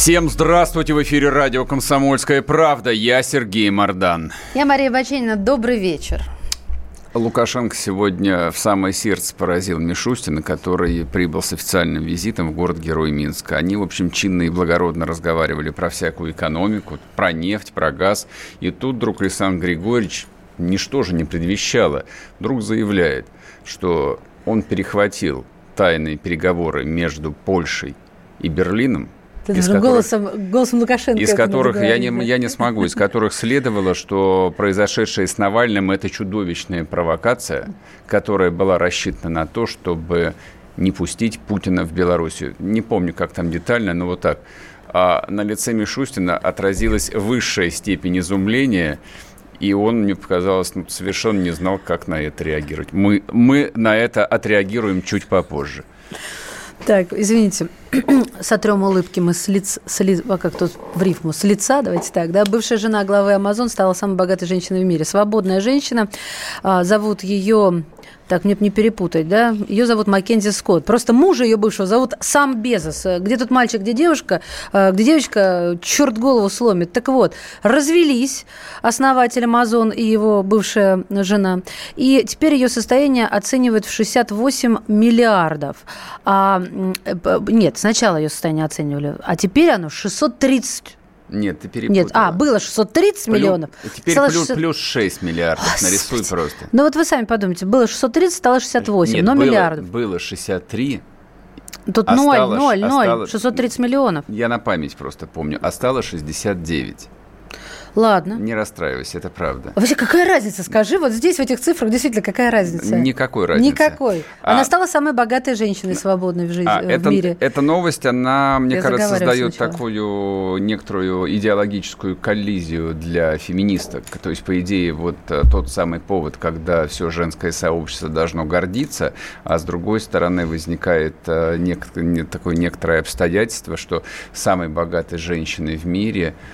Всем здравствуйте! В эфире радио «Комсомольская правда». Я Сергей Мордан. Я Мария Баченина. Добрый вечер. Лукашенко сегодня в самое сердце поразил Мишустина, который прибыл с официальным визитом в город-герой Минска. Они, в общем, чинно и благородно разговаривали про всякую экономику, про нефть, про газ. И тут вдруг Александр Григорьевич, ничто же не предвещало, вдруг заявляет, что он перехватил тайные переговоры между Польшей и Берлином, ты из которых, голосом, голосом Лукашенко. Из которых я не, я не смогу, из которых следовало, что произошедшее с Навальным это чудовищная провокация, которая была рассчитана на то, чтобы не пустить Путина в Белоруссию. Не помню, как там детально, но вот так. А на лице Мишустина отразилась высшая степень изумления, и он, мне показалось, ну, совершенно не знал, как на это реагировать. Мы, мы на это отреагируем чуть попозже. Так, извините, сотрем улыбки мы с лиц, с лиц а как тут в рифму, с лица, давайте так, да, бывшая жена главы Амазон стала самой богатой женщиной в мире. Свободная женщина, а, зовут ее так, мне не перепутать, да, ее зовут Маккензи Скотт. Просто мужа ее бывшего зовут сам Безос. Где тут мальчик, где девушка, э, где девочка, черт голову сломит. Так вот, развелись основатель Амазон и его бывшая жена. И теперь ее состояние оценивают в 68 миллиардов. А, нет, сначала ее состояние оценивали, а теперь оно 630 нет, ты перепутала. Нет, а, было 630 плюс, миллионов. Теперь плюс, 60... плюс 6 миллиардов. Господи. Нарисуй просто. Ну вот вы сами подумайте. Было 630, стало 68, Нет, но было, миллиардов. было 63, Тут осталось, 0, 0, 0, осталось, 630 миллионов. Я на память просто помню. Осталось 69. Ладно. Не расстраивайся, это правда. Вообще, какая разница? Скажи, вот здесь, в этих цифрах, действительно, какая разница? Никакой разницы. Никакой. Она а... стала самой богатой женщиной свободной в жизни, а, в это, мире. Эта новость, она, мне Я кажется, создает сначала. такую некоторую идеологическую коллизию для феминисток. То есть, по идее, вот э, тот самый повод, когда все женское сообщество должно гордиться, а с другой стороны возникает э, нек- такое некоторое обстоятельство, что самой богатой женщиной в мире –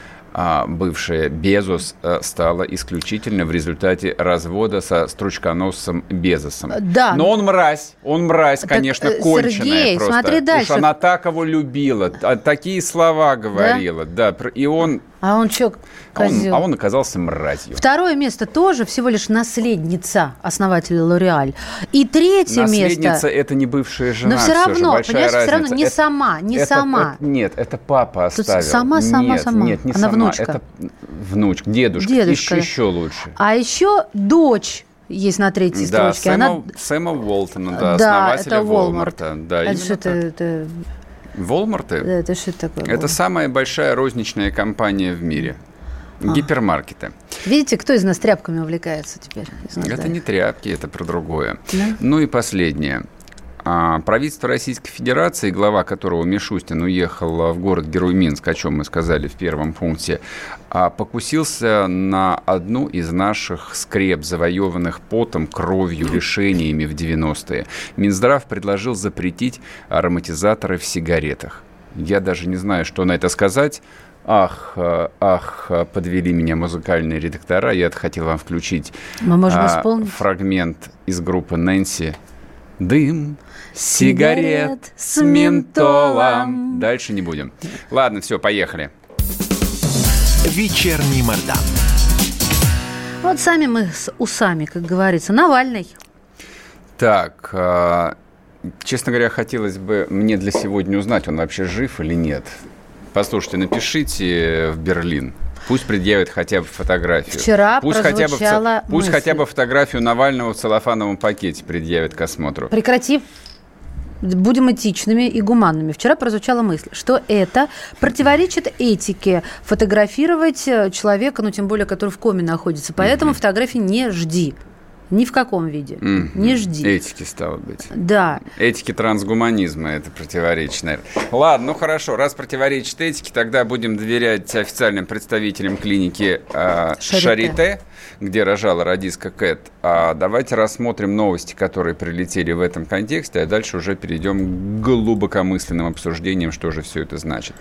бывшая Безос э, стала исключительно в результате развода со стручконосцем Безосом. Да. Но он мразь, он мразь, так, конечно, э, конченая Сергей, просто. смотри дальше. Уж она так его любила, такие слова говорила, да, да и он а он что, козел? А он, а он оказался мразью. Второе место тоже всего лишь наследница основателя Лореаль. И третье наследница место... Наследница – это не бывшая жена. Но все равно, все понимаешь, все равно не это, сама, не это, сама. Это, нет, это папа оставил. Тут сама, сама, нет, сама. Нет, не Она сама. внучка. Это внучка, дедушка. Дедушка. Еще, еще лучше. А еще дочь есть на третьей да, строчке. Сэма, Она... Сэма Уолтона, да, да основателя это Волмарта. Да, это что это, это... Волмарты? Да, это что такое? Это самая большая розничная компания в мире. А. Гипермаркеты. Видите, кто из нас тряпками увлекается теперь? Это не тряпки, это про другое. Да? Ну и последнее. А, правительство Российской Федерации, глава которого Мишустин уехал в город-герой Минск, о чем мы сказали в первом пункте, а, покусился на одну из наших скреп, завоеванных потом, кровью, лишениями в 90-е. Минздрав предложил запретить ароматизаторы в сигаретах. Я даже не знаю, что на это сказать. Ах, э, ах, подвели меня музыкальные редактора. Я хотел вам включить Мы можем а, фрагмент из группы Нэнси. Дым, сигарет, с ментолом. Дальше не будем. Ладно, все, поехали. Вечерний Мордан. Вот сами мы с усами, как говорится. Навальный. Так, э, честно говоря, хотелось бы мне для сегодня узнать, он вообще жив или нет. Послушайте, напишите в Берлин. Пусть предъявят хотя бы фотографию. Вчера пусть хотя бы, Пусть мысль. хотя бы фотографию Навального в целлофановом пакете предъявят к осмотру. Прекрати. Будем этичными и гуманными. Вчера прозвучала мысль, что это противоречит этике фотографировать человека, ну тем более, который в коме находится. Поэтому mm-hmm. фотографии не жди. Ни в каком виде. Mm-hmm. Не жди. Этики, стало быть. Да. Этики трансгуманизма это противоречит, наверное. Ладно, ну хорошо. Раз противоречит этике, тогда будем доверять официальным представителям клиники э, Шарите. Шарите где рожала радистка Кэт. А давайте рассмотрим новости, которые прилетели в этом контексте, а дальше уже перейдем к глубокомысленным обсуждениям, что же все это значит.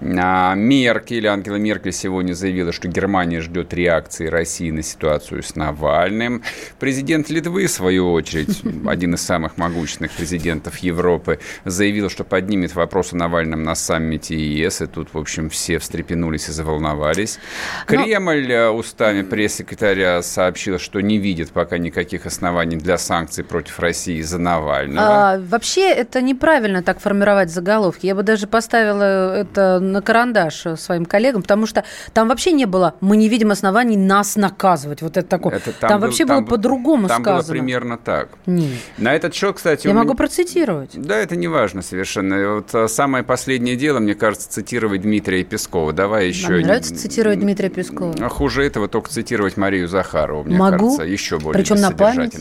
А Меркель, Ангела Меркель сегодня заявила, что Германия ждет реакции России на ситуацию с Навальным. Президент Литвы, в свою очередь, один из самых могущественных президентов Европы, заявил, что поднимет вопрос о Навальном на саммите ЕС, и тут, в общем, все встрепенулись и заволновались. Кремль Но... Э, устами пресс-секретаря секретаря сообщил, что не видит пока никаких оснований для санкций против России за Навального. А, вообще это неправильно так формировать заголовки. Я бы даже поставила это на карандаш своим коллегам, потому что там вообще не было «мы не видим оснований нас наказывать». Вот это такое. Это, там, там был, вообще там, было по-другому сказано. Там было примерно так. Нет. На этот счет, кстати... Я могу меня... процитировать. Да, это не важно совершенно. Вот а, самое последнее дело, мне кажется, цитировать Дмитрия Пескова. Давай еще... Мне нравится цитировать Дмитрия Пескова. А хуже этого только цитировать Марию Марию Захарову, мне Могу? кажется, еще более Причем на память?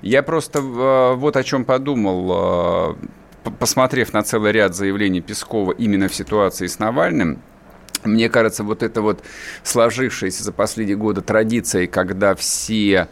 Я просто э, вот о чем подумал, э, посмотрев на целый ряд заявлений Пескова именно в ситуации с Навальным, мне кажется, вот это вот сложившаяся за последние годы традиция, когда все,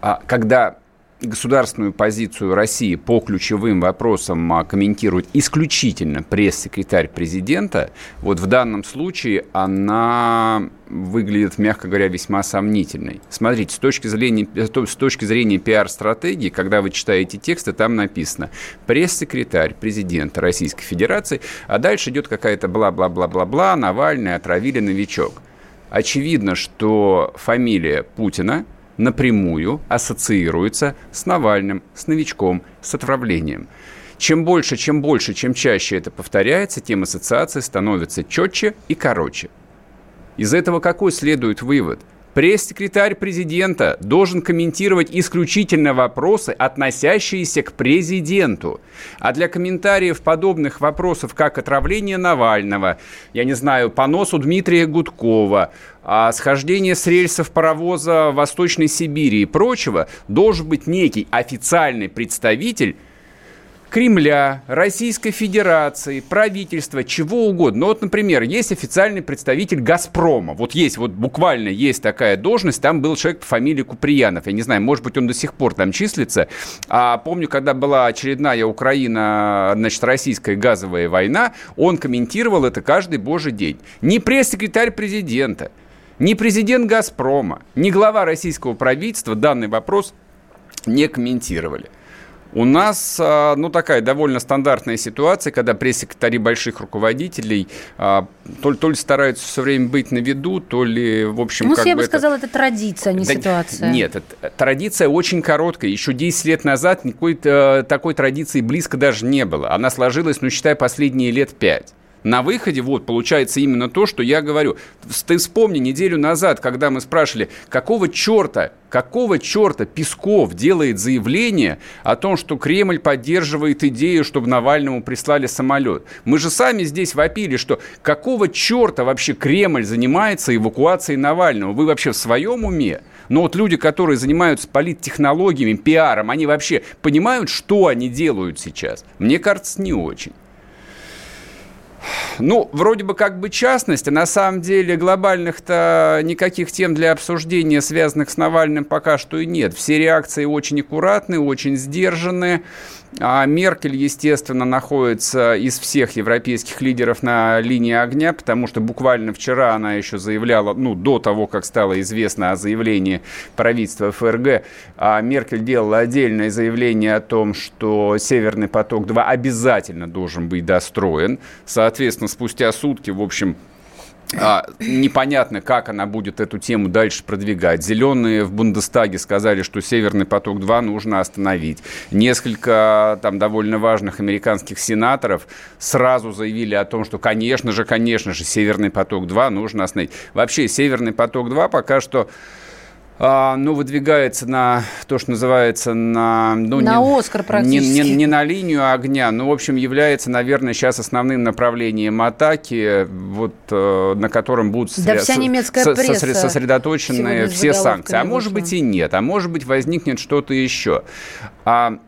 а, когда государственную позицию России по ключевым вопросам а, комментирует исключительно пресс-секретарь президента, вот в данном случае она выглядит, мягко говоря, весьма сомнительной. Смотрите, с точки зрения, с точки зрения пиар-стратегии, когда вы читаете тексты, там написано «пресс-секретарь президента Российской Федерации», а дальше идет какая-то бла-бла-бла-бла-бла, Навальный отравили новичок. Очевидно, что фамилия Путина – напрямую ассоциируется с Навальным, с новичком, с отравлением. Чем больше, чем больше, чем чаще это повторяется, тем ассоциации становятся четче и короче. Из этого какой следует вывод? Пресс-секретарь президента должен комментировать исключительно вопросы, относящиеся к президенту. А для комментариев подобных вопросов, как отравление Навального, я не знаю, поносу Дмитрия Гудкова, а схождение с рельсов паровоза в Восточной Сибири и прочего, должен быть некий официальный представитель Кремля, Российской Федерации, правительства, чего угодно. Ну, вот, например, есть официальный представитель «Газпрома». Вот есть, вот буквально есть такая должность. Там был человек по фамилии Куприянов. Я не знаю, может быть, он до сих пор там числится. А помню, когда была очередная Украина, значит, российская газовая война, он комментировал это каждый божий день. Не пресс-секретарь президента, ни президент «Газпрома», ни глава российского правительства данный вопрос не комментировали. У нас, а, ну, такая довольно стандартная ситуация, когда пресс-секретари больших руководителей то, то ли стараются все время быть на виду, то ли, в общем, ну, как я бы бы это... сказала, это традиция, а не да, ситуация. Нет, это, традиция очень короткая. Еще 10 лет назад никакой э, такой традиции близко даже не было. Она сложилась, ну, считай, последние лет 5 на выходе вот получается именно то, что я говорю. Ты вспомни неделю назад, когда мы спрашивали, какого черта, какого черта Песков делает заявление о том, что Кремль поддерживает идею, чтобы Навальному прислали самолет. Мы же сами здесь вопили, что какого черта вообще Кремль занимается эвакуацией Навального? Вы вообще в своем уме? Но вот люди, которые занимаются политтехнологиями, пиаром, они вообще понимают, что они делают сейчас? Мне кажется, не очень. Ну, вроде бы как бы частность, а на самом деле глобальных-то никаких тем для обсуждения, связанных с Навальным, пока что и нет. Все реакции очень аккуратные, очень сдержанные. А Меркель, естественно, находится из всех европейских лидеров на линии огня, потому что буквально вчера она еще заявляла, ну, до того, как стало известно о заявлении правительства ФРГ, а Меркель делала отдельное заявление о том, что «Северный поток-2» обязательно должен быть достроен. Соответственно, спустя сутки, в общем, а, непонятно, как она будет эту тему дальше продвигать. Зеленые в Бундестаге сказали, что Северный поток-2 нужно остановить. Несколько там довольно важных американских сенаторов сразу заявили о том, что, конечно же, конечно же, Северный поток-2 нужно остановить. Вообще, Северный поток-2 пока что ну, выдвигается на то, что называется на... Ну, на не, Оскар практически. Не, не, не на линию огня, но, в общем, является, наверное, сейчас основным направлением атаки, вот, э, на котором будут да вся немецкая со, пресса сосредоточены все санкции. А может быть и нет, а может быть возникнет что-то еще. А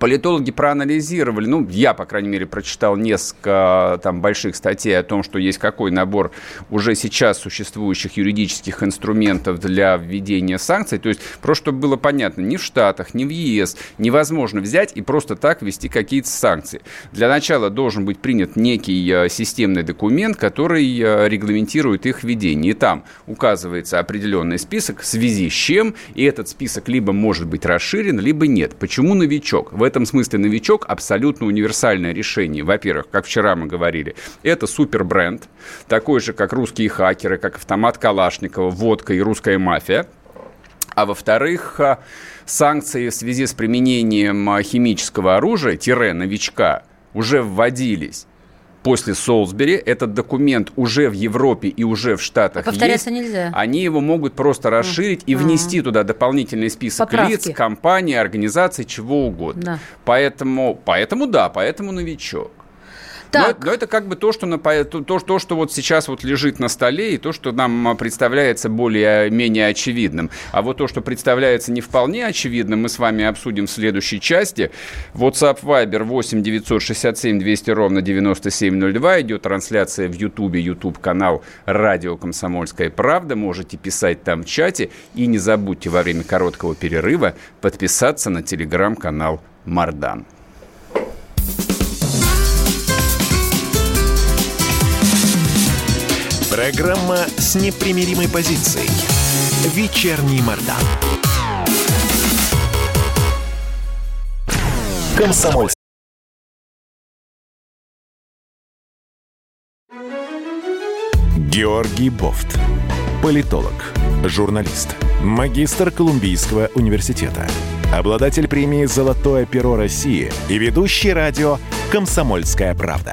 Политологи проанализировали, ну, я, по крайней мере, прочитал несколько там больших статей о том, что есть какой набор уже сейчас существующих юридических инструментов для введения санкций. То есть, просто чтобы было понятно, ни в Штатах, ни в ЕС невозможно взять и просто так ввести какие-то санкции. Для начала должен быть принят некий э, системный документ, который э, регламентирует их введение. И там указывается определенный список, в связи с чем, и этот список либо может быть расширен, либо нет. Почему новичок? В этом смысле новичок абсолютно универсальное решение. Во-первых, как вчера мы говорили, это супер бренд, такой же, как русские хакеры, как автомат Калашникова, водка и русская мафия. А во-вторых, а, санкции в связи с применением а, химического оружия, тире новичка, уже вводились после Солсбери. Этот документ уже в Европе и уже в Штатах а повторяться есть. нельзя. Они его могут просто расширить и внести туда дополнительный список Поправки. лиц, компаний, организаций, чего угодно. Да. Поэтому, поэтому да, поэтому новичок. Так. Но, но это как бы то что, на, то, то, что вот сейчас вот лежит на столе, и то, что нам представляется более-менее очевидным. А вот то, что представляется не вполне очевидным, мы с вами обсудим в следующей части. WhatsApp Viber 8 967 200 ровно 9702. Идет трансляция в YouTube, YouTube канал «Радио Комсомольская правда». Можете писать там в чате. И не забудьте во время короткого перерыва подписаться на телеграм-канал «Мардан». Программа с непримиримой позицией. Вечерний Мордан. Комсомольский. Георгий Бофт. Политолог, журналист, магистр Колумбийского университета, обладатель премии «Золотое перо России» и ведущий радио «Комсомольская правда»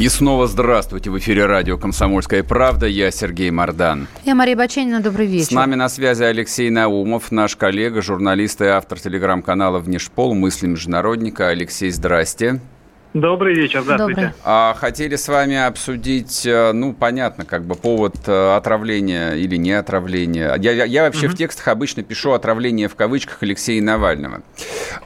И снова здравствуйте. В эфире радио «Комсомольская правда». Я Сергей Мордан. Я Мария Баченина. Добрый вечер. С нами на связи Алексей Наумов, наш коллега, журналист и автор телеграм-канала «Внешпол. Мысли международника». Алексей, здрасте. Добрый вечер, здравствуйте. Добрый. А, хотели с вами обсудить, э, ну, понятно, как бы повод э, отравления или не отравления. Я, я, я вообще угу. в текстах обычно пишу отравление в кавычках Алексея Навального.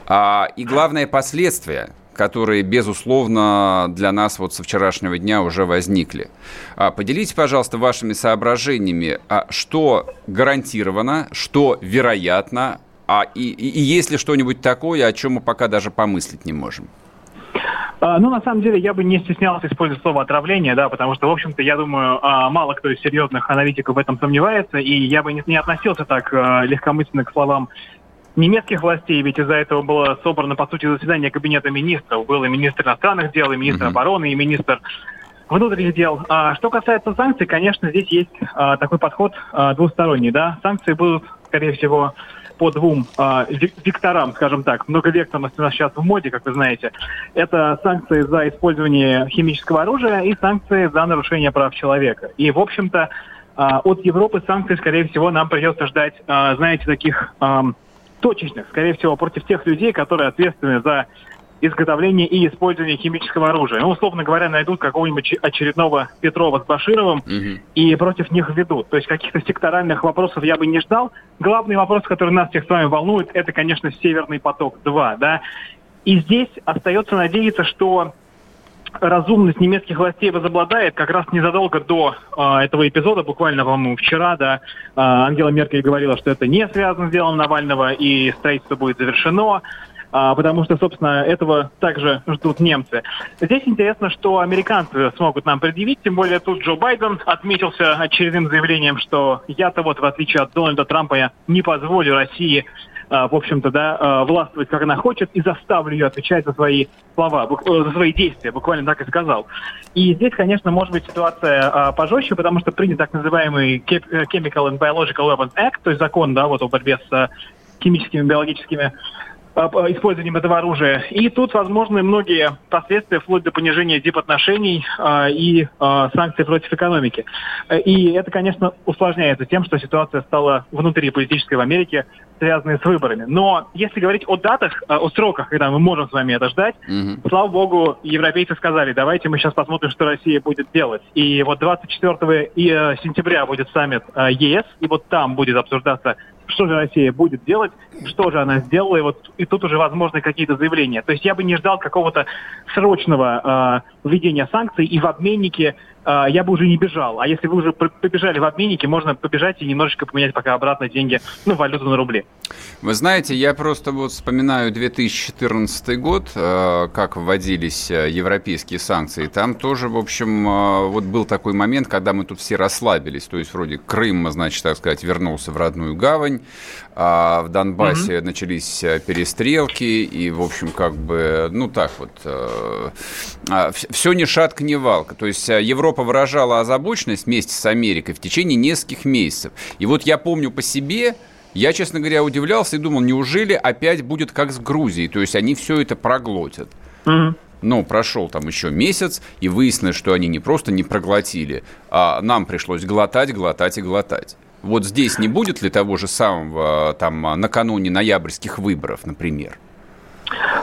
А, и главное последствия которые, безусловно, для нас вот со вчерашнего дня уже возникли. А, поделитесь, пожалуйста, вашими соображениями, а что гарантировано, что вероятно, а и, и, и есть ли что-нибудь такое, о чем мы пока даже помыслить не можем? А, ну, на самом деле, я бы не стеснялся использовать слово отравление, да, потому что, в общем-то, я думаю, мало кто из серьезных аналитиков в этом сомневается, и я бы не относился так легкомысленно к словам немецких властей, ведь из-за этого было собрано, по сути, заседание Кабинета министров. Был и министр иностранных дел, и министр uh-huh. обороны, и министр внутренних дел. А, что касается санкций, конечно, здесь есть а, такой подход а, двусторонний. Да? Санкции будут, скорее всего, по двум а, векторам, скажем так. Многовекторность у нас сейчас в моде, как вы знаете. Это санкции за использование химического оружия и санкции за нарушение прав человека. И, в общем-то, а, от Европы санкций, скорее всего, нам придется ждать, а, знаете, таких... А, точечных, скорее всего, против тех людей, которые ответственны за изготовление и использование химического оружия. Ну, условно говоря, найдут какого-нибудь очередного Петрова с Башировым угу. и против них ведут. То есть каких-то секторальных вопросов я бы не ждал. Главный вопрос, который нас всех с вами волнует, это, конечно, «Северный поток-2». Да? И здесь остается надеяться, что разумность немецких властей возобладает как раз незадолго до э, этого эпизода, буквально, по-моему, вчера, да, э, Ангела Меркель говорила, что это не связано с делом Навального и строительство будет завершено, э, потому что, собственно, этого также ждут немцы. Здесь интересно, что американцы смогут нам предъявить, тем более тут Джо Байден отметился очередным заявлением, что я-то вот, в отличие от Дональда Трампа, я не позволю России в общем-то, да, властвовать, как она хочет, и заставлю ее отвечать за свои слова, за свои действия, буквально так и сказал. И здесь, конечно, может быть ситуация пожестче, потому что принят так называемый Chemical and Biological Weapons Act, то есть закон, да, вот о борьбе с химическими, биологическими использованием этого оружия. И тут возможны многие последствия, вплоть до понижения дипотношений э, и э, санкций против экономики. И это, конечно, усложняется тем, что ситуация стала внутри политической в Америке, связанной с выборами. Но если говорить о датах, о сроках, когда мы можем с вами это ждать, mm-hmm. слава богу, европейцы сказали, давайте мы сейчас посмотрим, что Россия будет делать. И вот 24 сентября будет саммит ЕС, и вот там будет обсуждаться что же Россия будет делать, что же она сделала, и вот и тут уже возможны какие-то заявления. То есть я бы не ждал какого-то срочного э, введения санкций, и в обменнике я бы уже не бежал. А если вы уже побежали в обменнике, можно побежать и немножечко поменять пока обратно деньги, ну, валюту на рубли. Вы знаете, я просто вот вспоминаю 2014 год, э, как вводились э, европейские санкции. Там тоже, в общем, э, вот был такой момент, когда мы тут все расслабились. То есть вроде Крым, значит, так сказать, вернулся в родную гавань, а в Донбассе угу. начались перестрелки, и, в общем, как бы, ну так вот, а, все ни шатка, ни валка. То есть Европа выражала озабоченность вместе с Америкой в течение нескольких месяцев. И вот я помню по себе, я, честно говоря, удивлялся и думал, неужели опять будет как с Грузией, то есть они все это проглотят. Угу. Но прошел там еще месяц, и выяснилось, что они не просто не проглотили, а нам пришлось глотать, глотать и глотать. Вот здесь не будет ли того же самого там накануне ноябрьских выборов, например?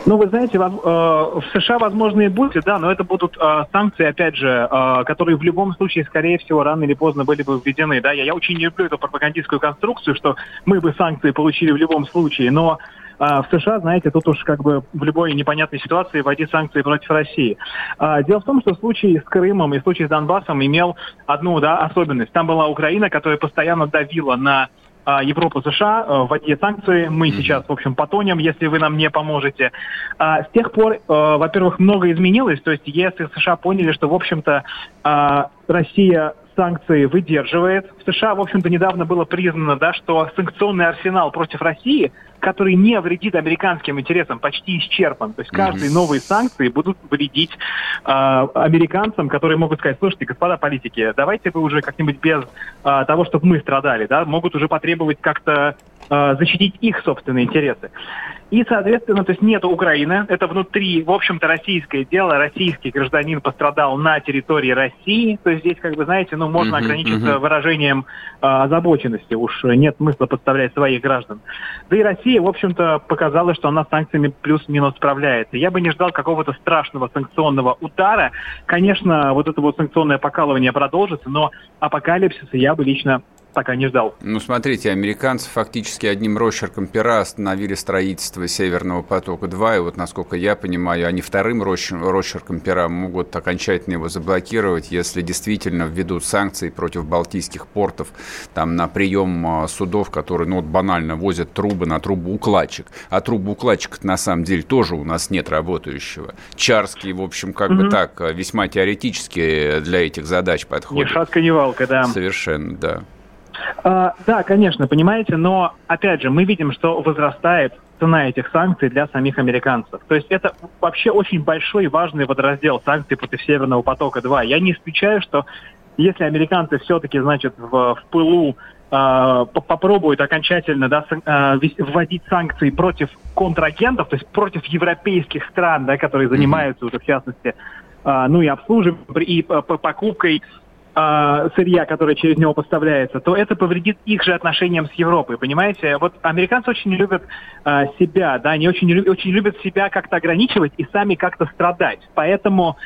Ну, вы знаете, в, э, в США, возможно, и будет, да, но это будут э, санкции, опять же, э, которые в любом случае, скорее всего, рано или поздно были бы введены. Да, я, очень не люблю эту пропагандистскую конструкцию, что мы бы санкции получили в любом случае, но в США, знаете, тут уж как бы в любой непонятной ситуации вводить санкции против России. Дело в том, что случай с Крымом и случай с Донбассом имел одну да, особенность. Там была Украина, которая постоянно давила на а, Европа, США э, вводить санкции. Мы mm-hmm. сейчас, в общем, потонем, если вы нам не поможете. А, с тех пор, э, во-первых, много изменилось. То есть ЕС и США поняли, что, в общем-то, а, Россия санкции выдерживает. В США, в общем-то, недавно было признано, да, что санкционный арсенал против России, который не вредит американским интересам, почти исчерпан. То есть каждые mm-hmm. новые санкции будут вредить э, американцам, которые могут сказать, слушайте, господа политики, давайте вы уже как-нибудь без э, того, чтобы мы страдали, да, могут уже потребовать как-то защитить их собственные интересы. И, соответственно, то есть нет Украины, это внутри, в общем-то, российское дело, российский гражданин пострадал на территории России, то есть здесь, как бы, знаете, ну, можно uh-huh, ограничиться uh-huh. выражением э, озабоченности, уж нет смысла подставлять своих граждан. Да и Россия, в общем-то, показала, что она с санкциями плюс-минус справляется. Я бы не ждал какого-то страшного санкционного удара. Конечно, вот это вот санкционное покалывание продолжится, но апокалипсиса я бы лично пока не ждал. Ну, смотрите, американцы фактически одним росчерком пера остановили строительство Северного потока-2, и вот, насколько я понимаю, они вторым росчерком пера могут окончательно его заблокировать, если действительно введут санкции против балтийских портов, там, на прием а, судов, которые, ну, вот банально возят трубы на трубоукладчик. А трубоукладчика на самом деле тоже у нас нет работающего. Чарский, в общем, как угу. бы так, весьма теоретически для этих задач подходит. Ни шатка, ни валка, да. Совершенно, да. А, да, конечно, понимаете, но опять же мы видим, что возрастает цена этих санкций для самих американцев. То есть это вообще очень большой и важный водораздел санкций против Северного потока-2. Я не исключаю, что если американцы все-таки, значит, в, в пылу э, попробуют окончательно да, э, вводить санкции против контрагентов, то есть против европейских стран, да, которые занимаются уже в частности э, ну и обслуживанием, и покупкой э, сырья, которое через него поставляется, то это повредит их же отношениям с Европой, понимаете? Вот американцы очень любят э, себя, да, они очень, очень любят себя как-то ограничивать и сами как-то страдать. Поэтому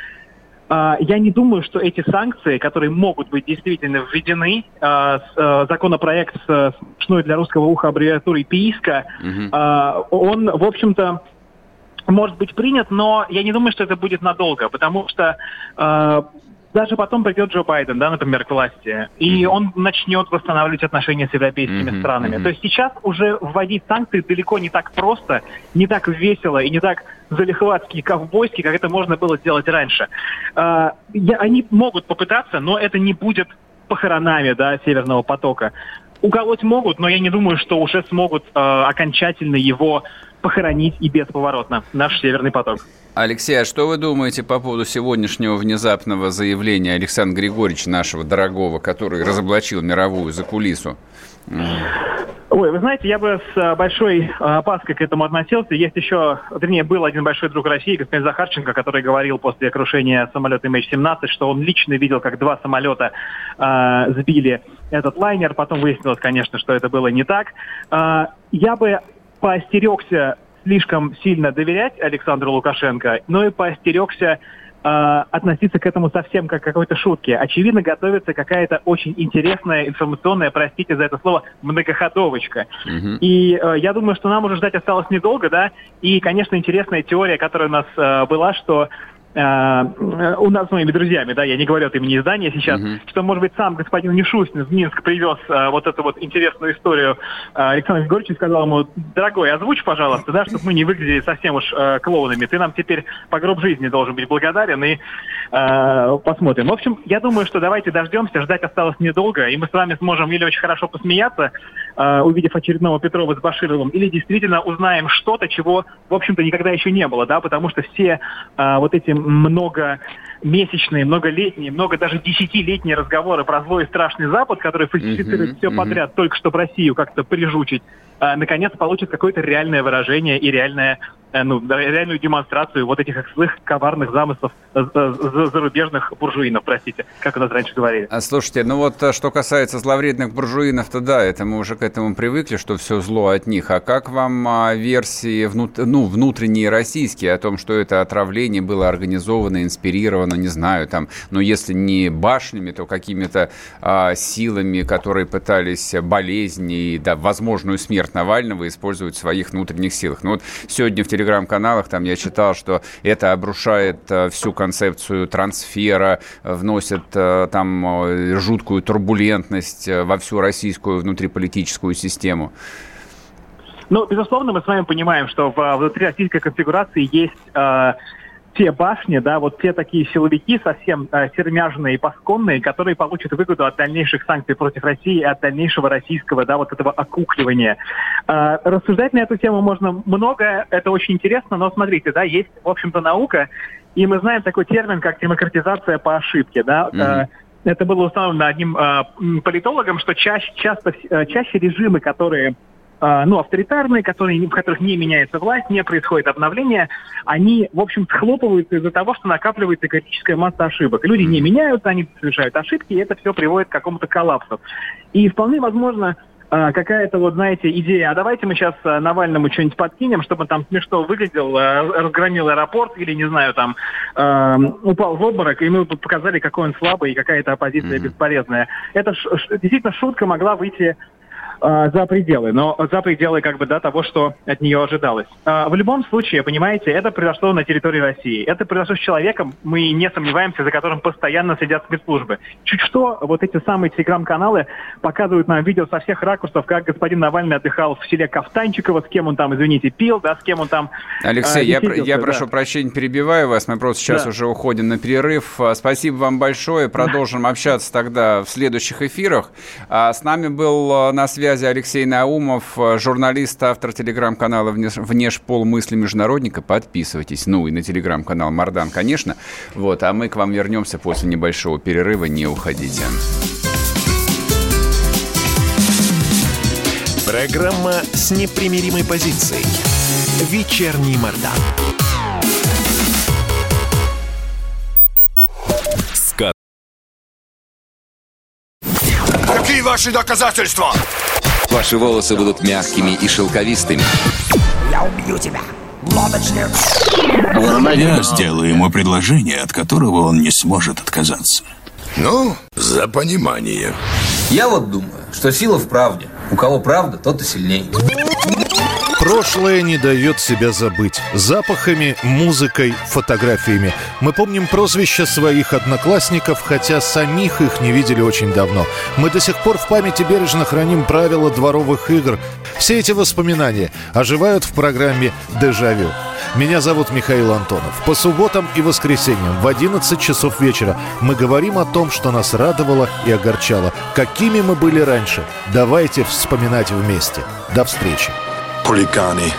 э, я не думаю, что эти санкции, которые могут быть действительно введены, законопроект с смешной для русского уха аббревиатурой ПИИСКа, угу. он, в общем-то, может быть принят, но я не думаю, что это будет надолго, потому что даже потом придет Джо Байден, да, например, к власти, и mm-hmm. он начнет восстанавливать отношения с европейскими mm-hmm. странами. Mm-hmm. То есть сейчас уже вводить санкции далеко не так просто, не так весело и не так залихватски и ковбойски, как это можно было сделать раньше. Я, они могут попытаться, но это не будет похоронами, да, Северного потока уколоть могут, но я не думаю, что уже смогут э, окончательно его похоронить и бесповоротно наш Северный поток. Алексей, а что вы думаете по поводу сегодняшнего внезапного заявления Александра Григорьевича, нашего дорогого, который разоблачил мировую закулису? Ой, вы знаете, я бы с э, большой э, опаской к этому относился. Есть еще, вернее, был один большой друг России, господин Захарченко, который говорил после крушения самолета MH17, что он лично видел, как два самолета э, сбили этот лайнер. Потом выяснилось, конечно, что это было не так. Э, я бы поостерегся слишком сильно доверять Александру Лукашенко, но и поостерегся э, относиться к этому совсем как к какой-то шутке. Очевидно, готовится какая-то очень интересная информационная, простите за это слово, многоходовочка. Угу. И э, я думаю, что нам уже ждать осталось недолго, да. И, конечно, интересная теория, которая у нас э, была, что у нас с моими друзьями, да, я не говорю от имени издания сейчас, uh-huh. что, может быть, сам господин Нишустин в Минск привез а, вот эту вот интересную историю а, Александр Григорьевич и сказал ему, дорогой, озвучь, пожалуйста, да, чтобы мы не выглядели совсем уж а, клоунами. Ты нам теперь по гроб жизни должен быть благодарен и а, посмотрим. В общем, я думаю, что давайте дождемся, ждать осталось недолго, и мы с вами сможем или очень хорошо посмеяться, а, увидев очередного Петрова с Башировым, или действительно узнаем что-то, чего, в общем-то, никогда еще не было, да, потому что все а, вот эти много месячные, многолетние, много даже десятилетние разговоры про злой и страшный Запад, который фальсифицирует uh-huh, все uh-huh. подряд, только чтобы Россию как-то прижучить, а, наконец получит какое-то реальное выражение и реальное ну, реальную демонстрацию вот этих злых, коварных замыслов зарубежных буржуинов, простите, как у нас раньше говорили. А слушайте, ну вот э, что касается зловредных буржуинов, то да, это мы уже к этому привыкли, что все зло от них. А как вам а, версии внут... ну, внутренние российские о том, что это отравление было организовано, инспирировано, не знаю, там, ну если не башнями, то какими-то а, силами, которые пытались болезни и да, возможную смерть Навального использовать в своих внутренних силах. Ну вот сегодня в телеграм-каналах, там я читал, что это обрушает э, всю концепцию трансфера, вносит э, там э, жуткую турбулентность во всю российскую внутриполитическую систему. Ну, безусловно, мы с вами понимаем, что внутри российской конфигурации есть те башни, да, вот те такие силовики совсем э, сермяжные и пасконные, которые получат выгоду от дальнейших санкций против России и от дальнейшего российского, да, вот этого окукливания. Э, рассуждать на эту тему можно много, это очень интересно, но смотрите, да, есть, в общем-то, наука, и мы знаем такой термин, как демократизация по ошибке, да, mm-hmm. Это было установлено одним э, политологом, что чаще, часто, э, чаще режимы, которые ну, авторитарные, которые, в которых не меняется власть, не происходит обновление, они, в общем, схлопываются из-за того, что накапливается критическая масса ошибок. Люди не меняются, они совершают ошибки, и это все приводит к какому-то коллапсу. И вполне возможно, а, какая-то вот, знаете, идея, а давайте мы сейчас а, Навальному что-нибудь подкинем, чтобы он там смешно выглядел, разгромил аэропорт или, не знаю, там упал в обморок, и мы показали, какой он слабый и какая то оппозиция mm-hmm. бесполезная. Это действительно шутка могла выйти э, за пределы, но за пределы как бы да, того, что от нее ожидалось. Э, в любом случае, понимаете, это произошло на территории России. Это произошло с человеком, мы не сомневаемся, за которым постоянно следят спецслужбы. Чуть что, вот эти самые телеграм-каналы показывают нам видео со всех ракурсов, как господин Навальный отдыхал в селе Кафтанчиково, с кем он там, извините, пил, да, с кем он там... Алексей, э, я, я да. прошу прощения, перебиваю вас, мы просто сейчас да. уже уходим на перерыв. Спасибо вам большое, продолжим общаться тогда в следующих эфирах. А с нами был на связи связи Алексей Наумов, э, журналист, автор телеграм-канала «Внешпол мысли международника». Подписывайтесь. Ну и на телеграм-канал Мардан, конечно. Вот, а мы к вам вернемся после небольшого перерыва. Не уходите. Программа с непримиримой позицией. Вечерний Мардан. Какие ваши доказательства? Ваши волосы будут мягкими и шелковистыми. Я убью тебя, лодочник! Я сделаю ему предложение, от которого он не сможет отказаться. Ну, за понимание. Я вот думаю, что сила в правде. У кого правда, тот и сильней. Прошлое не дает себя забыть. Запахами, музыкой, фотографиями. Мы помним прозвища своих одноклассников, хотя самих их не видели очень давно. Мы до сих пор в памяти бережно храним правила дворовых игр. Все эти воспоминания оживают в программе «Дежавю». Меня зовут Михаил Антонов. По субботам и воскресеньям в 11 часов вечера мы говорим о том, что нас радовало и огорчало. Какими мы были раньше. Давайте вспоминать вместе. До встречи. Хулиганы.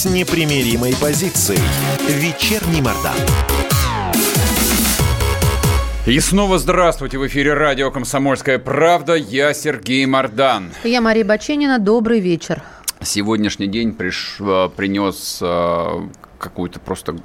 С непримиримой позицией. Вечерний Мордан. И снова здравствуйте. В эфире радио «Комсомольская правда». Я Сергей Мордан. Я Мария Баченина. Добрый вечер. Сегодняшний день приш... э, принес э, какую-то просто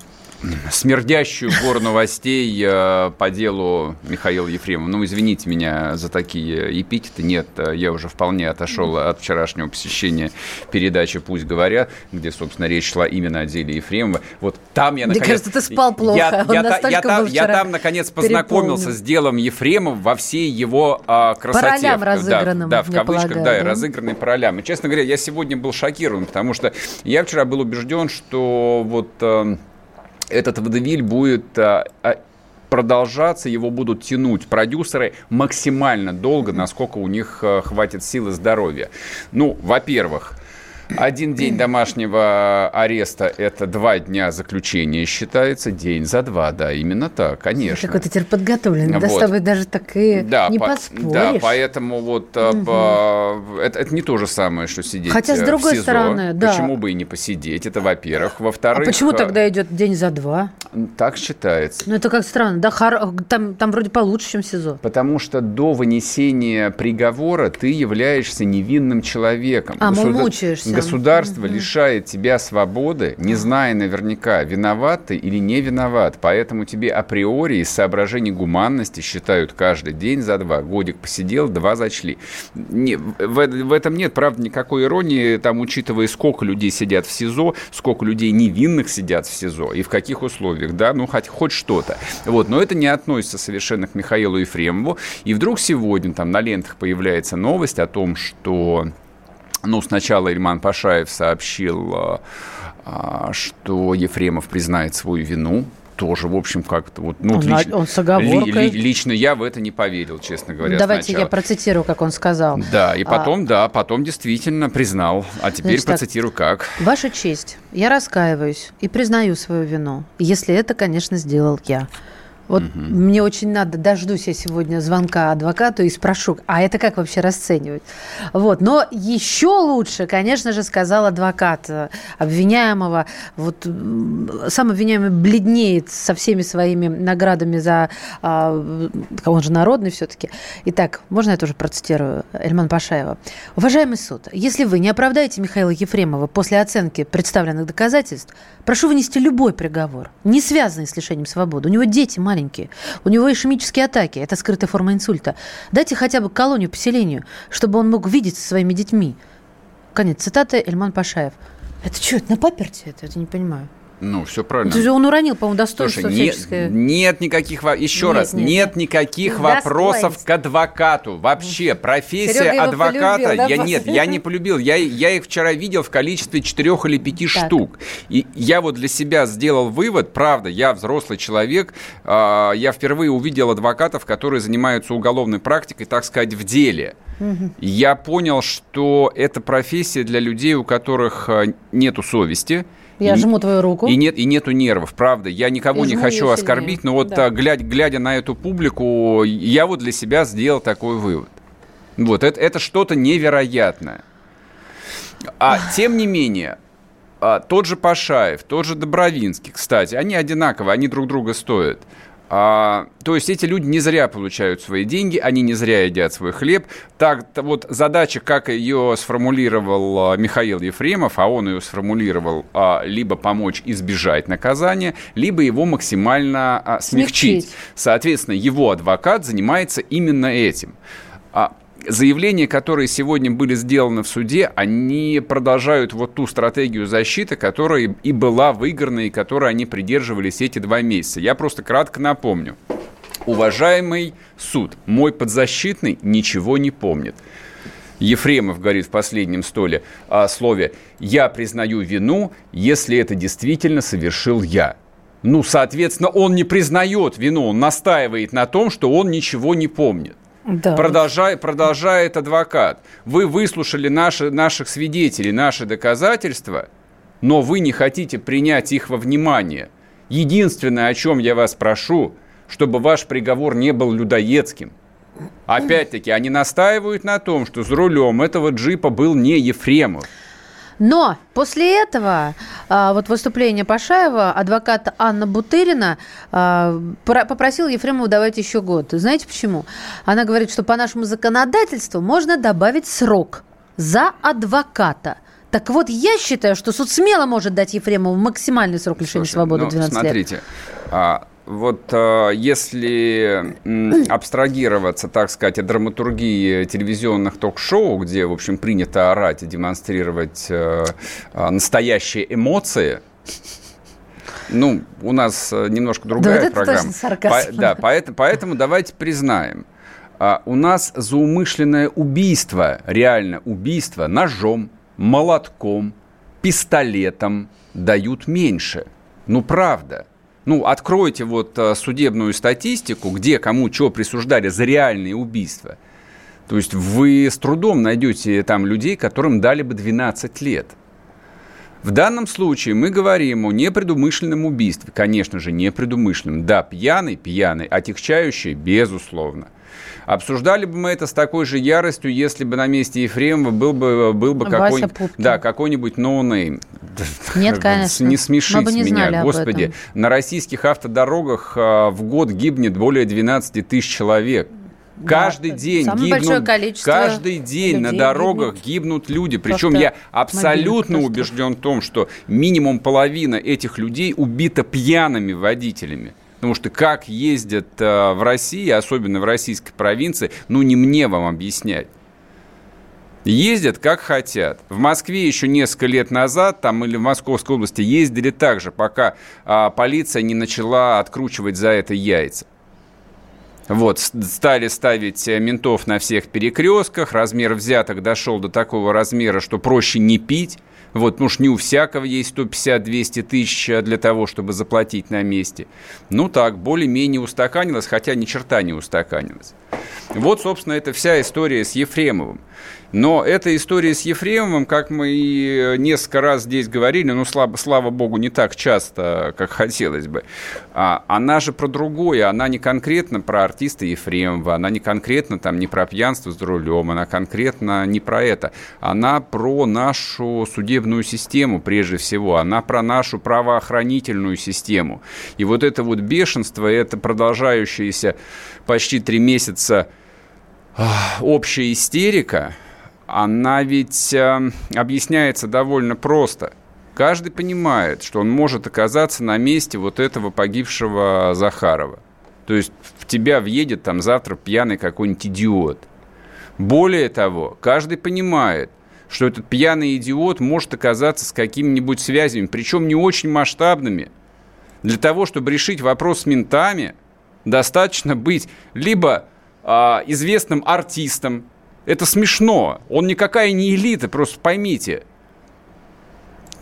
смердящую гору новостей э, по делу Михаила Ефремова. Ну, извините меня за такие эпитеты. Нет, э, я уже вполне отошел от вчерашнего посещения передачи «Пусть говорят», где, собственно, речь шла именно о деле Ефремова. Вот там я, Мне наконец... кажется, ты спал плохо. Я, я, настолько я, там, я там, наконец, познакомился переполнен. с делом Ефремова во всей его а, красоте. ролям В- да, разыгранным, Да, в кавычках, полагаю, да, да? разыгранный по ролям. И, честно говоря, я сегодня был шокирован, потому что я вчера был убежден, что вот... э, этот водевиль будет а, а, продолжаться, его будут тянуть продюсеры максимально долго, насколько у них а, хватит сил и здоровья. Ну, во-первых, один день домашнего ареста – это два дня заключения считается, день за два, да, именно так, конечно. Какой-то теперь подготовленный. Да, с Вот. тобой даже так и Да, не по- поспоришь. да, поэтому вот а, по- это, это не то же самое, что сидеть Хотя, с э, другой в СИЗО. стороны, да. Почему бы и не посидеть? Это во-первых. А Во-вторых, почему э, тогда идет день за два? так считается. Ну, это как странно. Да, хор- там, там вроде получше, чем СИЗО. Потому что до вынесения приговора ты являешься невинным человеком. А, мол, мучаешься. Государство лишает тебя свободы, не зная наверняка, виноват ты или не виноват. Поэтому тебе априори из соображений гуманности считают каждый день за два. Годик посидел, два зачли. Не, в, в этом нет, правда, никакой иронии, там, учитывая, сколько людей сидят в СИЗО, сколько людей невинных сидят в СИЗО и в каких условиях, да, ну, хоть, хоть что-то. Вот, но это не относится совершенно к Михаилу Ефремову. И вдруг сегодня там на лентах появляется новость о том, что ну, сначала Ильман Пашаев сообщил, а, а, что Ефремов признает свою вину. Тоже, в общем, как-то вот... Ну, Он лично, он с оговоркой. ли- ли- лично я в это не поверил, честно говоря, Давайте сначала. я процитирую, как он сказал. Да, и А, потом, да, потом действительно признал. А теперь Значит так. процитирую как. Ваша честь, я раскаиваюсь и признаю свою вину, если это, конечно, сделал я. Вот мне очень надо, дождусь я сегодня звонка адвокату и спрошу, а это как вообще расценивать? Вот. Но еще лучше, конечно же, сказал адвокат э, обвиняемого. Вот сам обвиняемый бледнеет со всеми своими наградами за... а, он же народный все-таки. Итак, можно я тоже процитирую Эльман Пашаева? Уважаемый суд, если вы не оправдаете Михаила Ефремова после оценки представленных доказательств, прошу вынести любой приговор, не связанный с лишением свободы. У него дети маленькие, у него ишемические атаки, это скрытая форма инсульта. Дайте хотя бы колонию поселению, чтобы он мог видеть со своими детьми. Конец цитаты Эльман Пашаев. Это что, это на паперте? Это, это не понимаю. Ну, все правильно. Же он уронил, по-моему, достоинство Слушай, нет, всяческое. нет никаких, во- еще Нет, раз, нет, нет, нет. никаких вопросов к адвокату. Вообще, профессия Серега адвоката, полюбил, да, я после? нет, я не полюбил, я, я их вчера видел в количестве четырех или пяти Так. штук. И я вот для себя сделал вывод, правда, я взрослый человек, а, я впервые увидел адвокатов, которые занимаются уголовной практикой, так сказать, в деле. Я понял, что это профессия для людей, у которых а, нету совести. Я И- жму твою руку. и нет, и нету нервов, правда. Я никого И не хочу оскорбить, но вот Да. а, глядя, глядя на эту публику, я вот для себя сделал такой вывод. Вот, это, это что-то невероятное. А тем не менее, а, тот же Пашаев, тот же Добровинский, кстати, они одинаковые, они друг друга стоят. А, то есть эти люди не зря получают свои деньги, они не зря едят свой хлеб. Так вот задача, как ее сформулировал а, Михаил Ефремов, а он ее сформулировал, а, либо помочь избежать наказания, либо его максимально а, смягчить. Смягчить. Соответственно, его адвокат занимается именно этим. А, заявления, которые сегодня были сделаны в суде, они продолжают вот ту стратегию защиты, которая и была выиграна, и которой они придерживались эти два месяца. Я просто кратко напомню. Уважаемый суд, мой подзащитный ничего не помнит. Ефремов говорит в последнем столе о слове «я признаю вину, если это действительно совершил я». Ну, соответственно, он не признает вину, он настаивает на том, что он ничего не помнит. Да. Продолжай, продолжает адвокат. Вы выслушали наши, наших свидетелей, наши доказательства, но вы не хотите принять их во внимание. Единственное, о чем я вас прошу, чтобы ваш приговор не был людоедским. Опять-таки, они настаивают на том, что за рулем этого джипа был не Ефремов. Но после этого а, вот выступление Пашаева адвокат Анна Бутырина а, попросил Ефремову давать еще год. Знаете почему? Она говорит, что по нашему законодательству можно добавить срок за адвоката. Так вот, я считаю, что суд смело может дать Ефремову максимальный срок лишения Слушай, свободы ну, 12 смотрите, лет. Смотрите, вот э, если абстрагироваться, так сказать, от драматургии телевизионных ток-шоу, где, в общем, принято орать и демонстрировать э, э, настоящие эмоции, ну, у нас немножко другая да, программа. По, да, поэтому, поэтому давайте признаем. А, у нас за умышленное убийство, реально убийство ножом, молотком, пистолетом дают меньше. Ну, правда. Ну, откройте вот э, судебную статистику, где кому что присуждали за реальные убийства. То есть вы с трудом найдете там людей, которым дали бы 12 лет. В данном случае мы говорим о непредумышленном убийстве. Конечно же, непредумышленном. Да, пьяный, пьяный, отягчающий, безусловно. Обсуждали бы мы это с такой же яростью, если бы на месте Ефремова был бы, был бы какой-нибудь, да, какой-нибудь ноунейм. Нет, конечно. Не смешите не меня, господи. На российских автодорогах а, в год гибнет более 12 тысяч человек. Каждый да, день гибнут, каждый день на дорогах гибнут, гибнут люди. Причем я абсолютно убежден в том, что минимум половина этих людей убита пьяными водителями. Потому что как ездят э, в России, особенно в российской провинции, ну не мне вам объяснять. Ездят как хотят. В Москве еще несколько лет назад, там или в Московской области, ездили так же, пока а, полиция не начала откручивать за это яйца. Вот, стали ставить э, ментов на всех перекрестках, размер взяток дошел до такого размера, что проще не пить. Вот, потому что не у всякого есть 150-200 тысяч а для того, чтобы заплатить на месте. Ну так, более-менее устаканилось, хотя ни черта не устаканилось. Вот, собственно, это вся история с Ефремовым. Но эта история с Ефремовым, как мы и э, несколько раз здесь говорили, ну, слава, слава богу, не так часто, как хотелось бы, а, она же про другое, она не конкретно про артиста Ефремова, она не конкретно там не про пьянство за рулем, она конкретно не про это, она про нашу судебную систему прежде всего, она про нашу правоохранительную систему. И вот это вот бешенство, это продолжающееся почти три месяца общая истерика, она ведь э, объясняется довольно просто. Каждый понимает, что он может оказаться на месте вот этого погибшего Захарова. То есть в тебя въедет там завтра пьяный какой-нибудь идиот. Более того, каждый понимает, что этот пьяный идиот может оказаться с какими-нибудь связями, причем не очень масштабными. Для того, чтобы решить вопрос с ментами, достаточно быть либо а, известным артистом, это смешно. Он никакая не элита, просто поймите.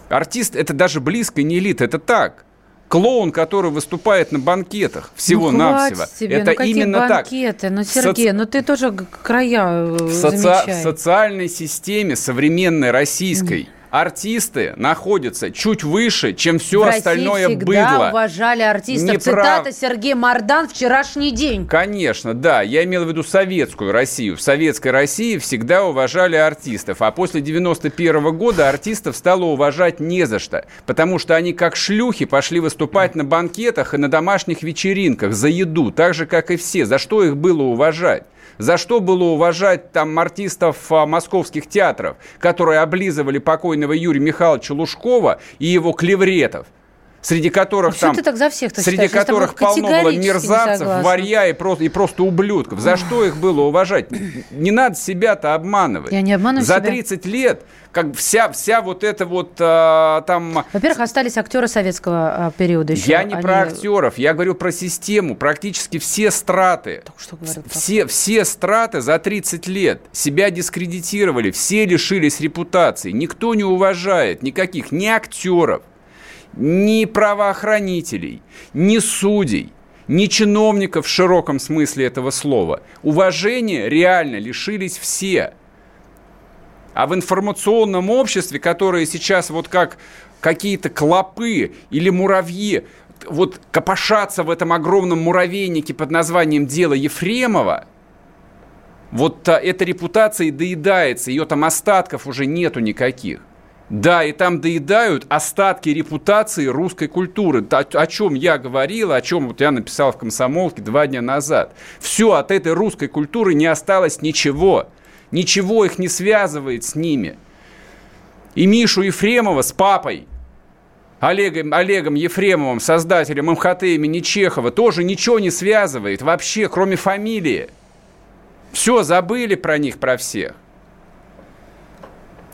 Артист это даже близко не элита, это так. Клоун, который выступает на банкетах, всего-навсего. Ну, тебе, это ну, именно банкеты? так. Ну, Сергей, Соци... ну ты тоже края э, в, соци... в социальной системе современной российской артисты находятся чуть выше, чем все в остальное России всегда быдло. уважали артистов. Неправ... Цитата Сергей Мардан «Вчерашний день». Конечно, да. Я имел в виду советскую Россию. В советской России всегда уважали артистов. А после 91 -го года артистов стало уважать не за что. Потому что они как шлюхи пошли выступать на банкетах и на домашних вечеринках за еду. Так же, как и все. За что их было уважать? За что было уважать там артистов а, московских театров, которые облизывали покойного Юрия Михайловича Лужкова и его клевретов? Среди которых а там... ты так за всех Среди считаешь? которых полно было мерзавцев, варья и просто, и просто ублюдков. За что их было уважать? Не надо себя-то обманывать. Я не обманываю За себя. 30 лет как вся, вся вот эта вот а, там... Во-первых, остались актеры советского а, периода еще. Я не Они... про актеров, я говорю про систему. Практически все страты, что говорю, все, все страты за 30 лет себя дискредитировали, все лишились репутации. Никто не уважает никаких ни актеров, ни правоохранителей, ни судей, ни чиновников в широком смысле этого слова. Уважения реально лишились все. А в информационном обществе, которое сейчас вот как какие-то клопы или муравьи вот копошатся в этом огромном муравейнике под названием «Дело Ефремова», вот эта репутация доедается, ее там остатков уже нету никаких. Да, и там доедают остатки репутации русской культуры. О, о чем я говорил, о чем вот я написал в «Комсомолке» два дня назад. Все, от этой русской культуры не осталось ничего. Ничего их не связывает с ними. И Мишу Ефремова с папой, Олегом, Олегом Ефремовым, создателем МХТ имени Чехова, тоже ничего не связывает вообще, кроме фамилии. Все, забыли про них, про всех.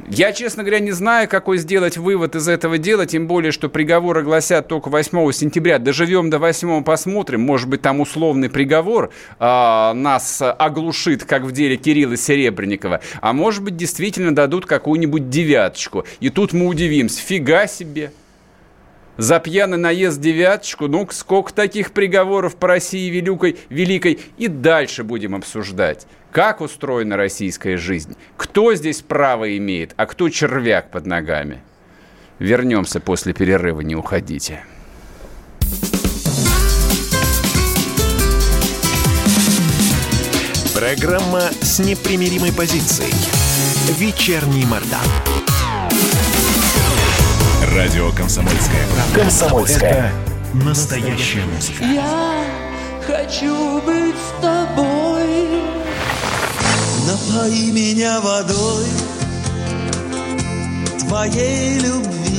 Я, честно говоря, не знаю, какой сделать вывод из этого дела, тем более, что приговоры гласят только 8 сентября. Доживем до 8 посмотрим. Может быть, там условный приговор э, нас оглушит, как в деле Кирилла Серебренникова. А может быть, действительно дадут какую-нибудь девяточку. И тут мы удивимся. Фига себе! За пьяный наезд девяточку. Ну, сколько таких приговоров по России великой, великой. И дальше будем обсуждать, как устроена российская жизнь. Кто здесь право имеет, а кто червяк под ногами. Вернемся после перерыва, не уходите. Программа с непримиримой позицией. Вечерний Мордан. Радио «Комсомольская правда». «Комсомольская». Это настоящая музыка. Я хочу быть с тобой. Напои меня водой твоей любви.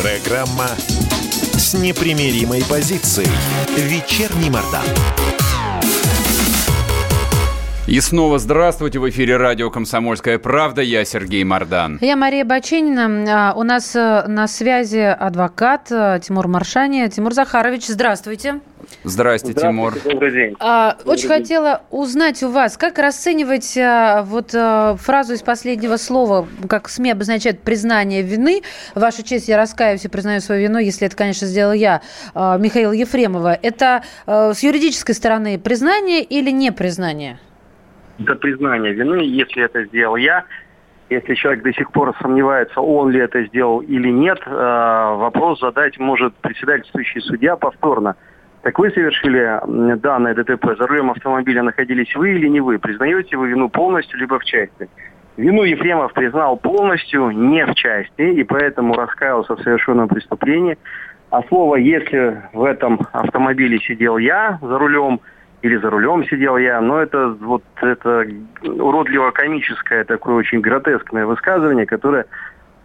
Программа с непримиримой позицией. Вечерний Мордан. И снова здравствуйте. В эфире радио «Комсомольская правда». Я Сергей Мордан. Я Мария Баченина. У нас э, на связи адвокат э, Тимур Маршани. Тимур Захарович, здравствуйте. Здрасте, Тимур. Добрый день. А, Добрый очень день. хотела узнать у вас, как расценивать а, вот а, фразу из последнего слова, как СМИ обозначают признание вины. Ваша честь, я раскаиваюсь и признаю свою вину, если это, конечно, сделал я, а, Михаила Ефремова. Это а, с юридической стороны признание или не признание? Это признание вины, если это сделал я. Если человек до сих пор сомневается, он ли это сделал или нет, э, вопрос задать может председательствующий судья повторно. Так вы совершили данное ДТП, за рулем автомобиля находились вы или не вы? Признаете вы вину полностью, либо в части? Вину Ефремов признал полностью, не в части, и поэтому раскаялся в совершенном преступлении. А слово «если в этом автомобиле сидел я за рулем», или за рулем сидел я, но это вот это уродливо-комическое такое очень гротескное высказывание, которое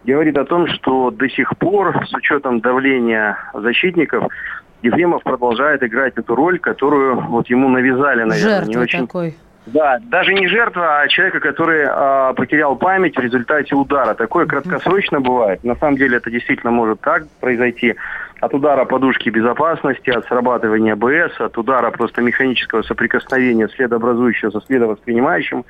говорит о том, что до сих пор, с учетом давления защитников, Ефремов продолжает играть эту роль, которую вот ему навязали, наверное, Жертва не очень. такой. Да, даже не жертва, а человека, который а, потерял память в результате удара. Такое краткосрочно бывает. На самом деле это действительно может так произойти. От удара подушки безопасности, от срабатывания АБС, от удара просто механического соприкосновения следообразующего со следовоспринимающим.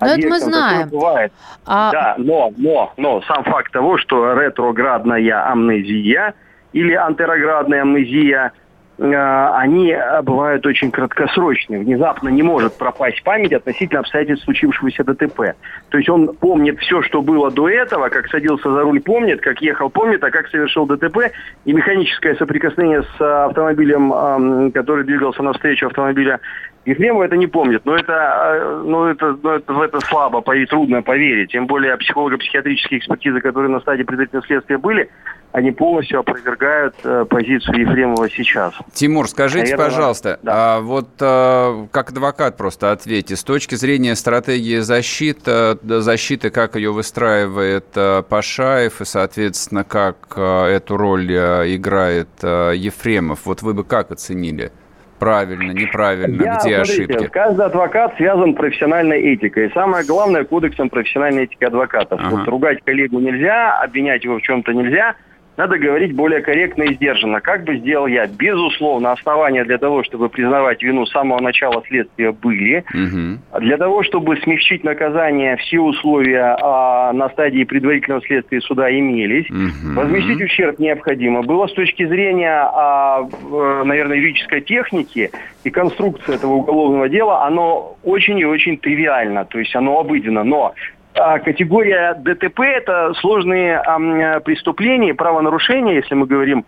Ну, это мы знаем. бывает. А- Да, но, но, но сам факт того, что ретроградная амнезия или антероградная амнезия э, они э, бывают очень краткосрочные. Внезапно не может пропасть память относительно обстоятельств случившегося ДТП. То есть он помнит все, что было до этого, как садился за руль помнит, как ехал помнит, а как совершил ДТП. И механическое соприкосновение с э, автомобилем, э, который двигался навстречу автомобиля Ефремова это не помнит, но это, э, ну, это, ну, это, в это слабо трудно поверить. Тем более психолого-психиатрические экспертизы, которые на стадии предварительного следствия были, они полностью опровергают э, позицию Ефремова сейчас. Тимур, скажите, Наверное, пожалуйста, да. а вот а, как адвокат просто ответьте, с точки зрения стратегии защиты, защиты, как ее выстраивает а, Пашаев и, соответственно, как а, эту роль а, играет а, Ефремов, вот вы бы как оценили? Правильно, неправильно, Я, где смотрите, ошибки? Каждый адвокат связан профессиональной этикой. И самое главное, кодексом профессиональной этики адвокатов. Ага. Вот ругать коллегу нельзя, обвинять его в чем-то нельзя – надо говорить более корректно и сдержанно. Как бы сделал я? Безусловно, основания для того, чтобы признавать вину с самого начала следствия были. Угу. Для того, чтобы смягчить наказание, все условия а, на стадии предварительного следствия суда имелись. Угу. Возместить ущерб необходимо было с точки зрения, а, наверное, юридической техники и конструкции этого уголовного дела, оно очень и очень тривиально, то есть оно обыденно. Но категория ДТП – это сложные преступления, правонарушения, если мы говорим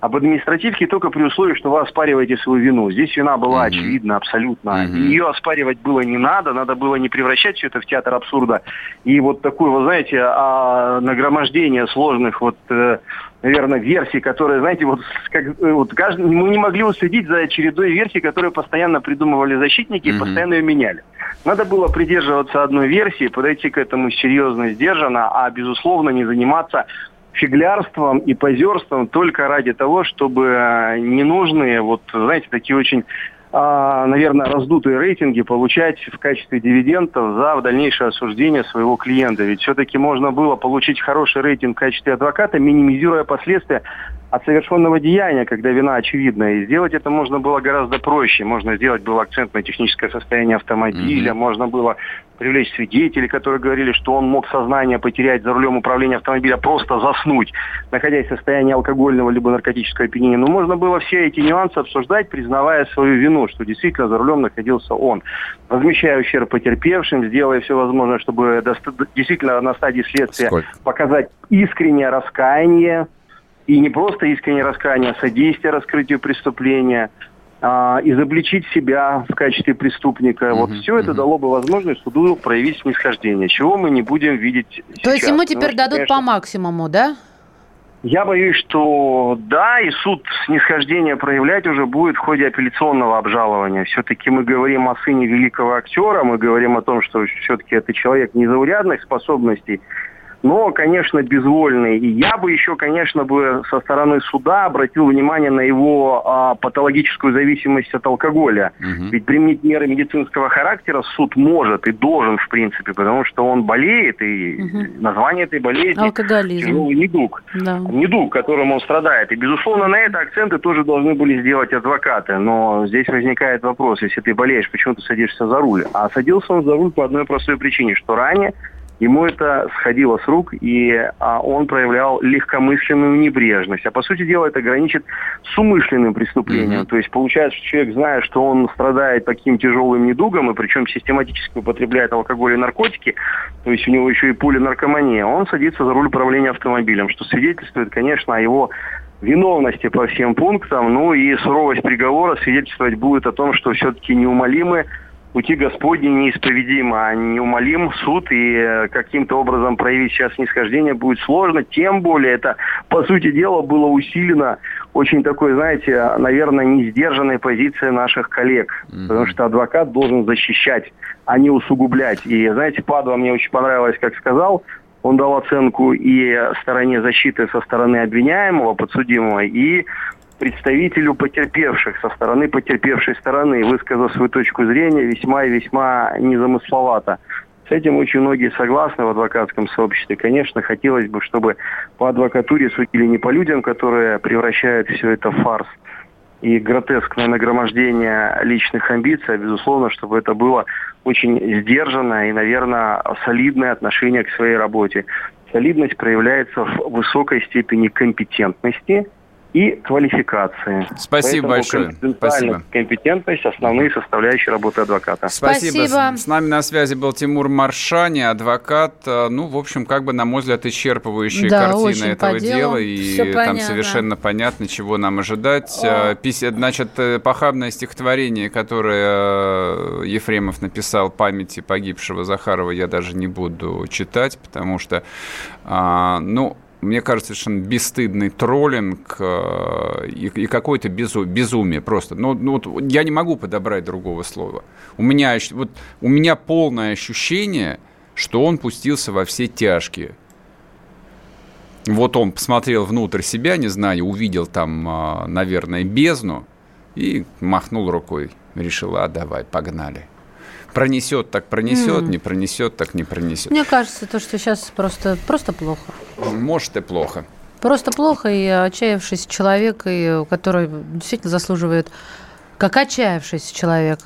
об административке только при условии, что вы оспариваете свою вину. Здесь вина была mm-hmm. очевидна абсолютно. Mm-hmm. Ее оспаривать было не надо, надо было не превращать все это в театр абсурда. И вот такое, вы знаете, а, нагромождение сложных вот э, наверное, версий, которые, знаете, вот, как, э, вот каждый, мы не могли уследить за чередой версий, которые постоянно придумывали защитники mm-hmm. и постоянно ее меняли. Надо было придерживаться одной версии, подойти к этому серьезно, сдержанно, а, безусловно, не заниматься фиглярством и позерством только ради того, чтобы э, ненужные, вот, знаете, такие очень а, наверное, раздутые рейтинги получать в качестве дивидендов за дальнейшее осуждение своего клиента. Ведь все-таки можно было получить хороший рейтинг в качестве адвоката, минимизируя последствия от совершенного деяния, когда вина очевидна. И сделать это можно было гораздо проще. Можно сделать был акцент на техническое состояние автомобиля, mm-hmm. можно было привлечь свидетелей, которые говорили, что он мог сознание потерять за рулем управления автомобиля, просто заснуть, находясь в состоянии алкогольного либо наркотического опьянения. Но можно было все эти нюансы обсуждать, признавая свою вину, что действительно за рулем находился он. Возмещая ущерб потерпевшим, сделая все возможное, чтобы действительно на стадии следствия Сколько? показать искреннее раскаяние, и не просто искреннее раскаяние, а содействие раскрытию преступления, а, изобличить себя в качестве преступника. Угу, вот все угу. это дало бы возможность суду проявить снисхождение, чего мы не будем видеть сейчас. То есть ему теперь Потому, дадут конечно, по максимуму, да? Я боюсь, что да, и суд снисхождение проявлять уже будет в ходе апелляционного обжалования. Все-таки мы говорим о сыне великого актера, мы говорим о том, что все-таки это человек незаурядных способностей, но, конечно, безвольный. И я бы еще, конечно, бы со стороны суда обратил внимание на его а, патологическую зависимость от алкоголя. Угу. Ведь применить меры медицинского характера суд может и должен, в принципе, потому что он болеет, и угу. название этой болезни Алкоголизм. тяжелый недуг. Да. Недуг, которым он страдает. И, безусловно, на это акценты тоже должны были сделать адвокаты. Но здесь возникает вопрос, если ты болеешь, почему ты садишься за руль? А садился он за руль по одной простой причине, что ранее ему это сходило с рук, и а, он проявлял легкомысленную небрежность. А по сути дела это граничит с умышленным преступлением. Mm-hmm. То есть получается, что человек, зная, что он страдает таким тяжелым недугом, и причем систематически употребляет алкоголь и наркотики, то есть у него еще и полинаркомания, он садится за руль управления автомобилем, что свидетельствует, конечно, о его виновности по всем пунктам, ну и суровость приговора свидетельствовать будет о том, что все-таки неумолимы пути Господни неисповедимы, а неумолим суд, и э, каким-то образом проявить сейчас снисхождение будет сложно, тем более это, по сути дела, было усилено очень такой, знаете, наверное, не сдержанной позиции наших коллег, mm-hmm. потому что адвокат должен защищать, а не усугублять. И, знаете, Падва мне очень понравилось, как сказал, он дал оценку и стороне защиты со стороны обвиняемого, подсудимого, и представителю потерпевших со стороны потерпевшей стороны, высказав свою точку зрения весьма и весьма незамысловато. С этим очень многие согласны в адвокатском сообществе. Конечно, хотелось бы, чтобы по адвокатуре судили не по людям, которые превращают все это в фарс и гротескное нагромождение личных амбиций, а безусловно, чтобы это было очень сдержанное и, наверное, солидное отношение к своей работе. Солидность проявляется в высокой степени компетентности – и квалификации. Спасибо Поэтому большое. Спасибо. компетентность – основные составляющие работы адвоката. Спасибо. Спасибо. С, нами на связи был Тимур Маршани, адвокат. Э, Ну, в общем, как бы, на мой взгляд, исчерпывающая Да, картина этого дела. И Всё там понятно. совершенно понятно, чего нам ожидать. Э, пись- Значит, э, похабное стихотворение, которое Ефремов написал памяти погибшего Захарова, я даже не буду читать, потому что, а, ну, мне кажется, совершенно бесстыдный троллинг э, и, и какое-то безу- безумие просто. Ну, ну, вот я не могу подобрать другого слова. У меня, вот, у меня полное ощущение, что он пустился во все тяжкие. Вот он посмотрел внутрь себя, не знаю, увидел там, а, наверное, бездну и махнул рукой. Решил, а давай, погнали. Пронесет, так пронесет, М. не пронесет, так не пронесет. Мне кажется, то, что сейчас просто, просто плохо. Может и плохо. Просто плохо, и отчаявшийся человек, и, который действительно заслуживает, как отчаявшийся человек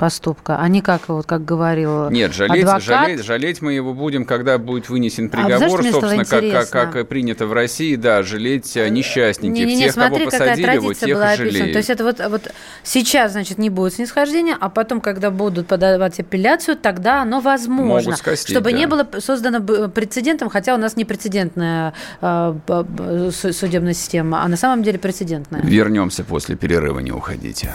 поступка, а не как, вот, как говорил Нет, жалеть, адвокат. жалеть, жалеть мы его будем, когда будет вынесен А приговор, стало собственно, как, как, как принято в России, да, жалеть а, несчастненьких, Не-не-не, тех, смотри, кого посадили, вот традиция тех была описана. жалеют. То есть это вот, вот сейчас, значит, не будет снисхождения, а потом, когда будут подавать апелляцию, тогда оно возможно. Могут скостить, чтобы да. не было создано б- прецедентом, хотя у нас не прецедентная э, судебная система, а на самом деле прецедентная. Вернемся после перерыва, не уходите.